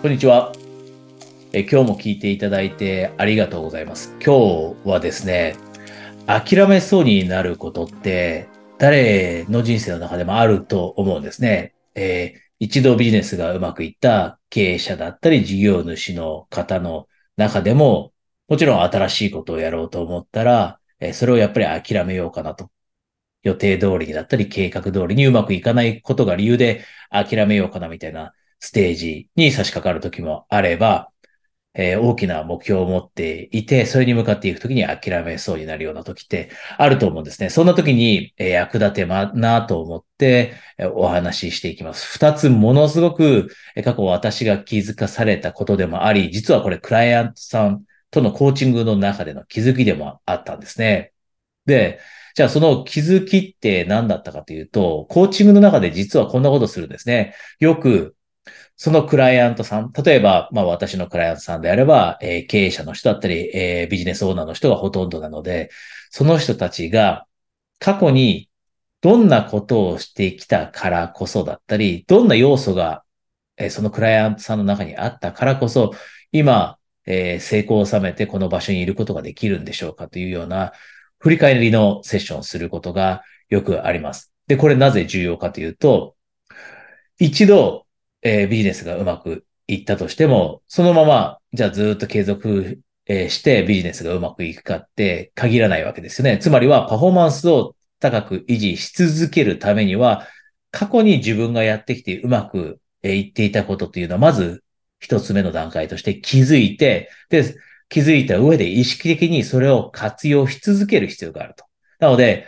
こんにちは。え今日も聞いていただいてありがとうございます。今日はですね、諦めそうになることって誰の人生の中でもあると思うんですね。えー一度ビジネスがうまくいった経営者だったり事業主の方の中でも、もちろん新しいことをやろうと思ったら、えそれをやっぱり諦めようかなと。予定通りだったり計画通りにうまくいかないことが理由で諦めようかなみたいなステージに差し掛かる時もあれば、えー大きな目標を持っていて、それに向かっていく時に諦めそうになるような時ってあると思うんですね。そんな時に、えー役立てまなと思って、えーお話ししていきます。二つものすごくえー過去私が気づかされたことでもあり、実はこれクライアントさんとのコーチングの中での気づきでもあったんですね。で、じゃあその気づきって何だったかというと、コーチングの中で実はこんなことするんですね。よく、そのクライアントさん、例えば、まあ私のクライアントさんであれば、えー経営者の人だったり、えービジネスオーナーの人がほとんどなので、その人たちが過去にどんなことをしてきたからこそだったり、どんな要素が、えーそのクライアントさんの中にあったからこそ、今、えー成功を収めてこの場所にいることができるんでしょうかというような振り返りのセッションをすることがよくあります。で、これなぜ重要かというと、一度、えービジネスがうまくいったとしても、そのまま、じゃあずっと継続、えーしてビジネスがうまくいくかって限らないわけですよね。つまりはパフォーマンスを高く維持し続けるためには、過去に自分がやってきてうまくえーいっていたことというのは、まず一つ目の段階として気づいて、で、気づいた上で意識的にそれを活用し続ける必要があると。なので、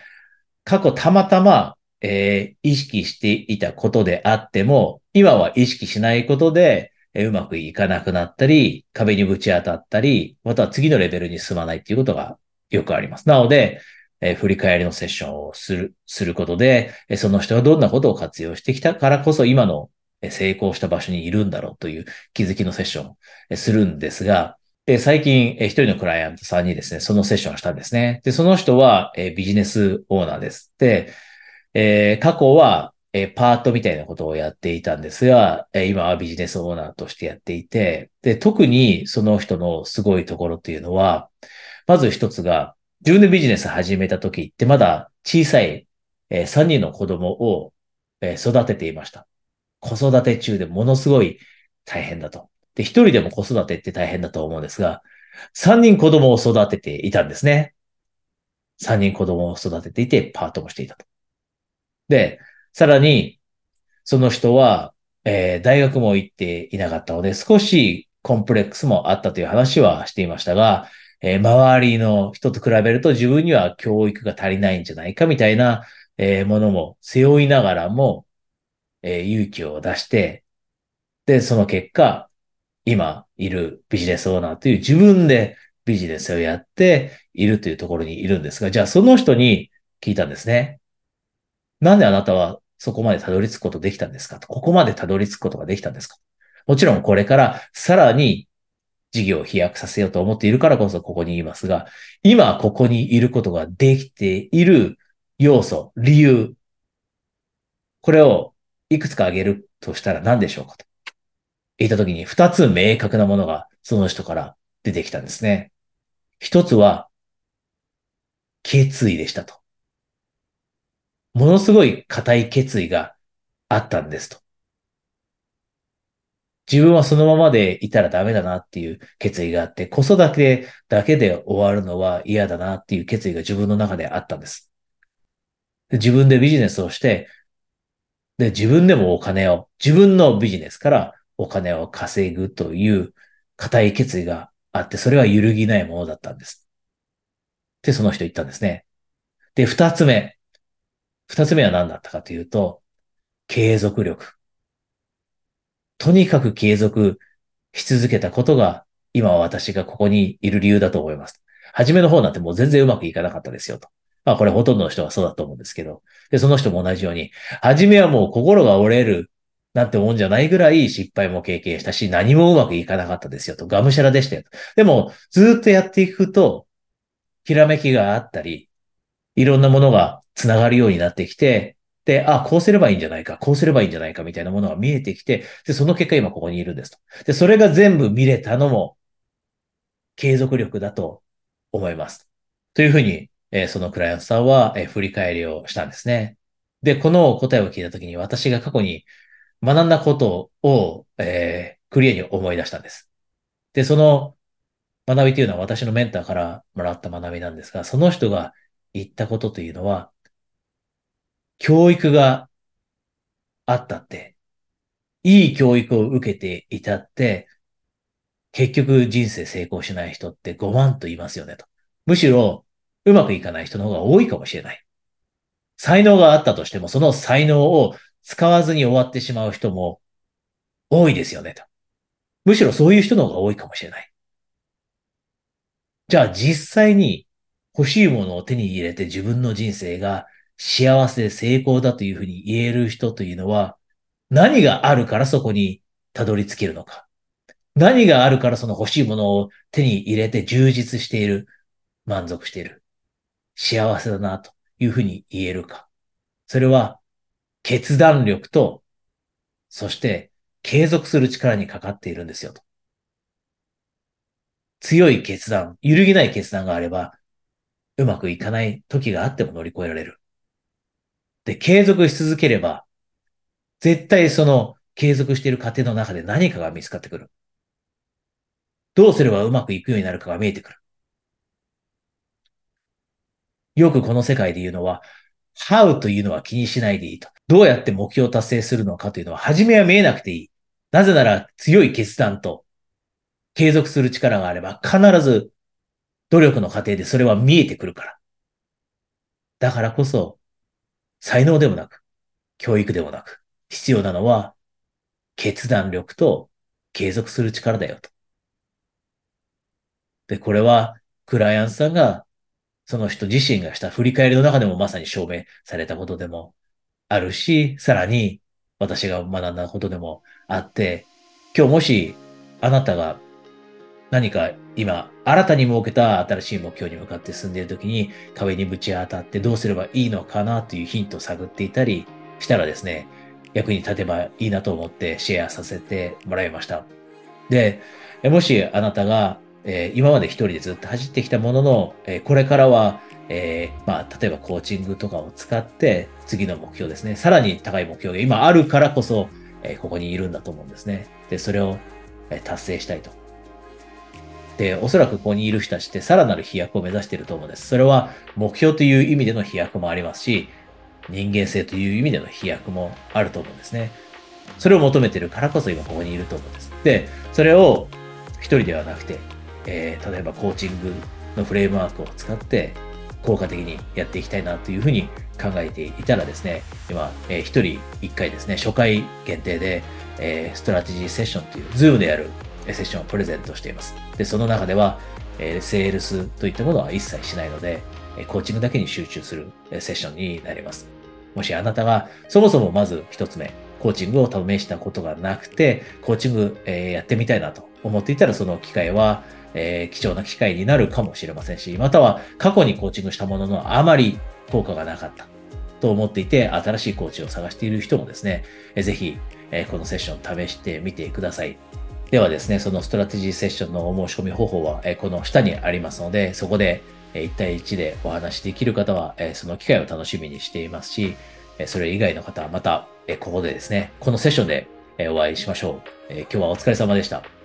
過去たまたま、えー意識していたことであっても、今は意識しないことで、えうまくいかなくなったり、壁にぶち当たったり、または次のレベルに進まないっていうことがよくあります。なので、え振り返りのセッションをする、することで、えその人がどんなことを活用してきたからこそ今のえ成功した場所にいるんだろうという気づきのセッションをするんですが、で、最近、えー一人のクライアントさんにですね、そのセッションをしたんですね。で、その人は、えビジネスオーナーです。で、え過去は、えーパートみたいなことをやっていたんですが、えー今はビジネスオーナーとしてやっていて、で、特にその人のすごいところっていうのは、まず一つが、自分でビジネス始めた時ってまだ小さい、え3人の子供を、えー育てていました。子育て中でものすごい大変だと。で、一人でも子育てって大変だと思うんですが、三人子供を育てていたんですね。三人子供を育てていて、パートもしていたと。で、さらに、その人は、えー大学も行っていなかったので、少しコンプレックスもあったという話はしていましたが、えー周りの人と比べると自分には教育が足りないんじゃないかみたいな、えーものも背負いながらも、えー勇気を出して、で、その結果、今いるビジネスオーナーという自分でビジネスをやっているというところにいるんですが、じゃあその人に聞いたんですね。なんであなたはそこまでたどり着くことできたんですか？と。ここまでたどり着くことができたんですか？もちろんこれからさらに事業を飛躍させようと思っているからこそここにいますが、今ここにいることができている要素、理由、これをいくつか挙げるとしたら何でしょうかと言ったときに二つ明確なものがその人から出てきたんですね。一つは決意でしたと。ものすごい固い決意があったんですと。自分はそのままでいたらダメだなっていう決意があって、子育てだけで終わるのは嫌だなっていう決意が自分の中であったんです。自分でビジネスをして、で、自分でもお金を、自分のビジネスからお金を稼ぐという固い決意があって、それは揺るぎないものだったんです。ってその人言ったんですね。で、二つ目。二つ目は何だったかというと、継続力。とにかく継続し続けたことが、今私がここにいる理由だと思います。初めの方なんてもう全然うまくいかなかったですよと。まあこれほとんどの人はそうだと思うんですけど。で、その人も同じように、初めはもう心が折れるなんてもんじゃないぐらい失敗も経験したし、何もうまくいかなかったですよと。がむしゃらでしたよと。でも、ずっとやっていくと、ひらめきがあったり、いろんなものがつながるようになってきて、で、あ、こうすればいいんじゃないか、こうすればいいんじゃないかみたいなものが見えてきて、で、その結果今ここにいるんですと。で、それが全部見れたのも継続力だと思います。というふうに、えー、そのクライアントさんは、えー、振り返りをしたんですね。で、この答えを聞いたときに私が過去に学んだことを、えー、クリアに思い出したんです。で、その学びというのは私のメンターからもらった学びなんですが、その人が言ったことというのは、教育があったって、いい教育を受けていたって、結局人生成功しない人って5万と言いますよねと。むしろ、うまくいかない人の方が多いかもしれない。才能があったとしても、その才能を使わずに終わってしまう人も多いですよねと。むしろそういう人の方が多いかもしれない。じゃあ実際に欲しいものを手に入れて自分の人生が幸せで成功だというふうに言える人というのは何があるからそこにたどり着けるのか。何があるからその欲しいものを手に入れて充実している。満足している。幸せだなというふうに言えるか。それは決断力と、そして継続する力にかかっているんですよと。強い決断、揺るぎない決断があれば、うまくいかない時があっても乗り越えられる。で、継続し続ければ、絶対その継続している過程の中で何かが見つかってくる。どうすればうまくいくようになるかが見えてくる。よくこの世界で言うのは、how というのは気にしないでいいと。どうやって目標を達成するのかというのは、初めは見えなくていい。なぜなら強い決断と継続する力があれば、必ず努力の過程でそれは見えてくるから。だからこそ、才能でもなく、教育でもなく、必要なのは、決断力と継続する力だよと。で、これは、クライアントさんが、その人自身がした振り返りの中でもまさに証明されたことでもあるし、さらに私が学んだことでもあって、今日もしあなたが何か今、新たに設けた新しい目標に向かって進んでいるときに壁にぶち当たってどうすればいいのかなというヒントを探っていたりしたらですね、役に立てばいいなと思ってシェアさせてもらいました。で、もしあなたが、えー、今まで一人でずっと走ってきたものの、えー、これからは、えー、まあ、例えばコーチングとかを使って次の目標ですね、さらに高い目標が今あるからこそ、えここにいるんだと思うんですね。で、それを、え達成したいと。で、おそらくここにいる人たちってさらなる飛躍を目指していると思うんです。それは目標という意味での飛躍もありますし、人間性という意味での飛躍もあると思うんですね。それを求めてるからこそ今ここにいると思うんです。で、それを一人ではなくて、えー、例えばコーチングのフレームワークを使って効果的にやっていきたいなというふうに考えていたらですね、今、えー、一人一回ですね、初回限定で、えー、ストラテジーセッションという、 Zoom でやるセッションをプレゼントしています。で、その中では、えー、セールスといったものは一切しないので、コーチングだけに集中するセッションになります。もしあなたがそもそもまず一つ目、コーチングを試したことがなくて、コーチング、えー、やってみたいなと思っていたら、その機会は、えー、貴重な機会になるかもしれませんし、または過去にコーチングしたもののあまり効果がなかったと思っていて、新しいコーチを探している人もですね、えー、ぜひ、えー、このセッション試してみてください。ではですね、そのストラテジーセッションのお申し込み方法は、えこの下にありますので、そこで1対1でお話しできる方は、その機会を楽しみにしていますし、それ以外の方はまた、ここでですね、このセッションでお会いしましょう。今日はお疲れ様でした。